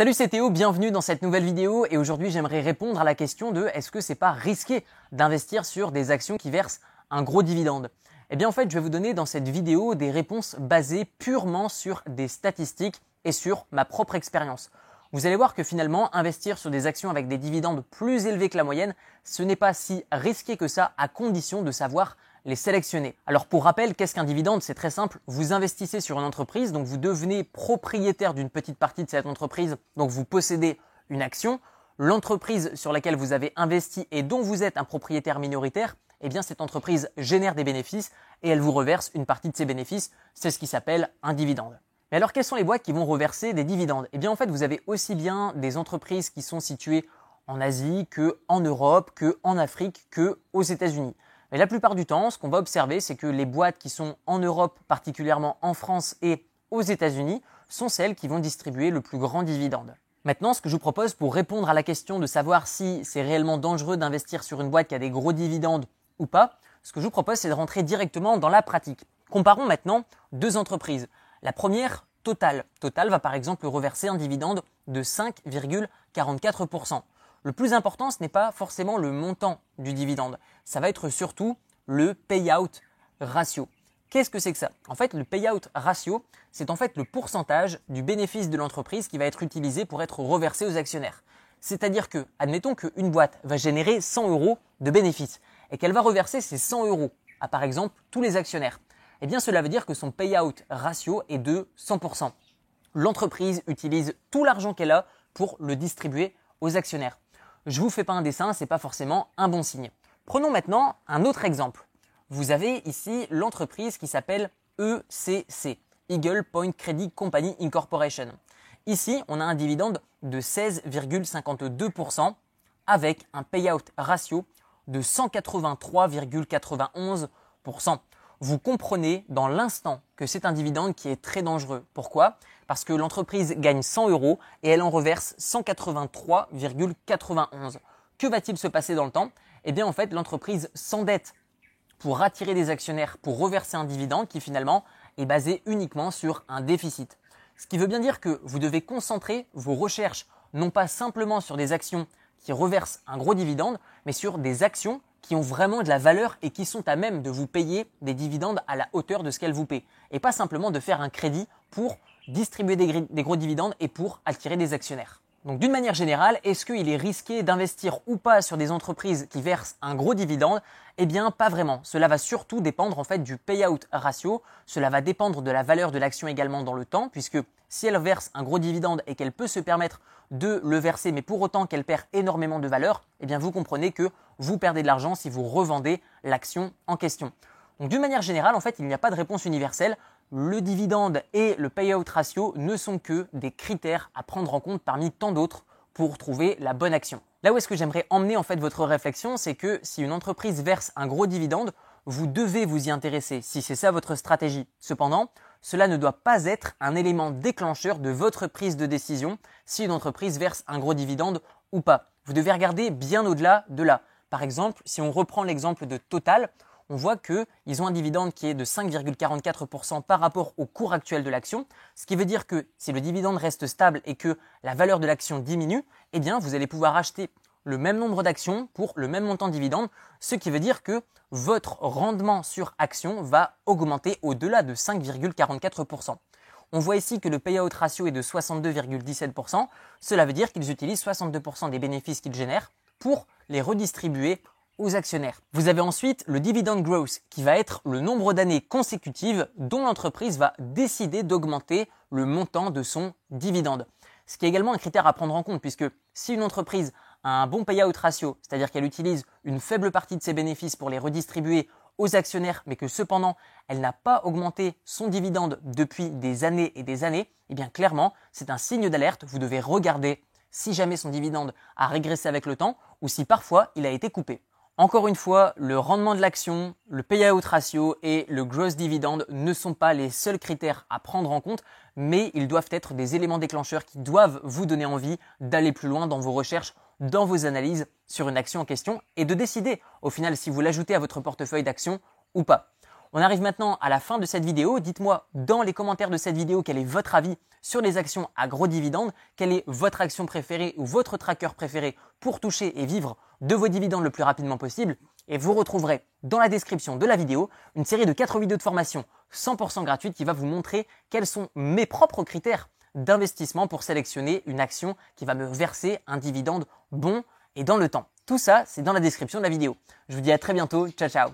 Salut c'est Théo, bienvenue dans cette nouvelle vidéo et aujourd'hui j'aimerais répondre à la question de est-ce que c'est pas risqué d'investir sur des actions qui versent un gros dividende? Eh bien en fait je vais vous donner dans cette vidéo des réponses basées purement sur des statistiques et sur ma propre expérience. Vous allez voir que finalement investir sur des actions avec des dividendes plus élevés que la moyenne, ce n'est pas si risqué que ça à condition de savoir les sélectionner. Alors pour rappel, qu'est-ce qu'un dividende? C'est très simple. Vous investissez sur une entreprise, donc vous devenez propriétaire d'une petite partie de cette entreprise, donc vous possédez une action. L'entreprise sur laquelle vous avez investi et dont vous êtes un propriétaire minoritaire, eh bien cette entreprise génère des bénéfices et elle vous reverse une partie de ces bénéfices. C'est ce qui s'appelle un dividende. Mais alors quelles sont les boîtes qui vont reverser des dividendes? Eh bien en fait vous avez aussi bien des entreprises qui sont situées en Asie que en Europe, que en Afrique, que aux États-Unis. Mais la plupart du temps, ce qu'on va observer, c'est que les boîtes qui sont en Europe, particulièrement en France et aux États-Unis, sont celles qui vont distribuer le plus grand dividende. Maintenant, ce que je vous propose pour répondre à la question de savoir si c'est réellement dangereux d'investir sur une boîte qui a des gros dividendes ou pas, ce que je vous propose, c'est de rentrer directement dans la pratique. Comparons maintenant deux entreprises. La première, Total. Total va par exemple reverser un dividende de 5,44%. Le plus important, ce n'est pas forcément le montant du dividende, ça va être surtout le payout ratio. Qu'est-ce que c'est que ça? En fait, le payout ratio, c'est en fait le pourcentage du bénéfice de l'entreprise qui va être utilisé pour être reversé aux actionnaires. C'est-à-dire que, admettons qu'une boîte va générer 100 euros de bénéfices et qu'elle va reverser ces 100 euros à, par exemple, tous les actionnaires. Eh bien, cela veut dire que son payout ratio est de 100%. L'entreprise utilise tout l'argent qu'elle a pour le distribuer aux actionnaires je vous fais pas un dessin, c'est pas forcément un bon signe. Prenons maintenant un autre exemple. Vous avez ici l'entreprise qui s'appelle ECC, Eagle Point Credit Company Incorporation. Ici, on a un dividende de 16,52% avec un payout ratio de 183,91% vous comprenez dans l'instant que c'est un dividende qui est très dangereux. Pourquoi? Parce que l'entreprise gagne 100 euros et elle en reverse 183,91. Que va-t-il se passer dans le temps? Eh bien en fait l'entreprise s'endette pour attirer des actionnaires pour reverser un dividende qui finalement est basé uniquement sur un déficit. Ce qui veut bien dire que vous devez concentrer vos recherches non pas simplement sur des actions qui reversent un gros dividende, mais sur des actions qui ont vraiment de la valeur et qui sont à même de vous payer des dividendes à la hauteur de ce qu'elles vous paient. Et pas simplement de faire un crédit pour distribuer des, gros dividendes et pour attirer des actionnaires. Donc d'une manière générale, est-ce qu'il est risqué d'investir ou pas sur des entreprises qui versent un gros dividende? Eh bien pas vraiment. Cela va surtout dépendre en fait du payout ratio. Cela va dépendre de la valeur de l'action également dans le temps, puisque si elle verse un gros dividende et qu'elle peut se permettre de le verser, mais pour autant qu'elle perd énormément de valeur, eh bien vous comprenez que vous perdez de l'argent si vous revendez l'action en question. Donc d'une manière générale, en fait, il n'y a pas de réponse universelle. Le dividende et le payout ratio ne sont que des critères à prendre en compte parmi tant d'autres pour trouver la bonne action. Là où est-ce que j'aimerais emmener en fait votre réflexion, c'est que si une entreprise verse un gros dividende, vous devez vous y intéresser si c'est ça votre stratégie. Cependant, cela ne doit pas être un élément déclencheur de votre prise de décision si une entreprise verse un gros dividende ou pas. Vous devez regarder bien au-delà de là. Par exemple, si on reprend l'exemple de Total, on voit qu'ils ont un dividende qui est de 5,44% par rapport au cours actuel de l'action, ce qui veut dire que si le dividende reste stable et que la valeur de l'action diminue, eh bien vous allez pouvoir acheter le même nombre d'actions pour le même montant de dividende, ce qui veut dire que votre rendement sur action va augmenter au-delà de 5,44%. On voit ici que le payout ratio est de 62,17%. Cela veut dire qu'ils utilisent 62% des bénéfices qu'ils génèrent pour les redistribuer aux actionnaires. Vous avez ensuite le dividend growth qui va être le nombre d'années consécutives dont l'entreprise va décider d'augmenter le montant de son dividende. Ce qui est également un critère à prendre en compte puisque si une entreprise a un bon payout ratio, c'est-à-dire qu'elle utilise une faible partie de ses bénéfices pour les redistribuer aux actionnaires, mais que cependant elle n'a pas augmenté son dividende depuis des années et des années, eh bien clairement c'est un signe d'alerte. Vous devez regarder si jamais son dividende a régressé avec le temps ou si parfois il a été coupé. Encore une fois, le rendement de l'action, le payout ratio et le gross dividend ne sont pas les seuls critères à prendre en compte, mais ils doivent être des éléments déclencheurs qui doivent vous donner envie d'aller plus loin dans vos recherches, dans vos analyses sur une action en question et de décider au final si vous l'ajoutez à votre portefeuille d'actions ou pas. On arrive maintenant à la fin de cette vidéo. Dites-moi dans les commentaires de cette vidéo quel est votre avis sur les actions à gros dividendes, quelle est votre action préférée ou votre tracker préféré pour toucher et vivre de vos dividendes le plus rapidement possible. Et vous retrouverez dans la description de la vidéo une série de 4 vidéos de formation 100% gratuites qui va vous montrer quels sont mes propres critères d'investissement pour sélectionner une action qui va me verser un dividende bon et dans le temps. Tout ça, c'est dans la description de la vidéo. Je vous dis à très bientôt. Ciao, ciao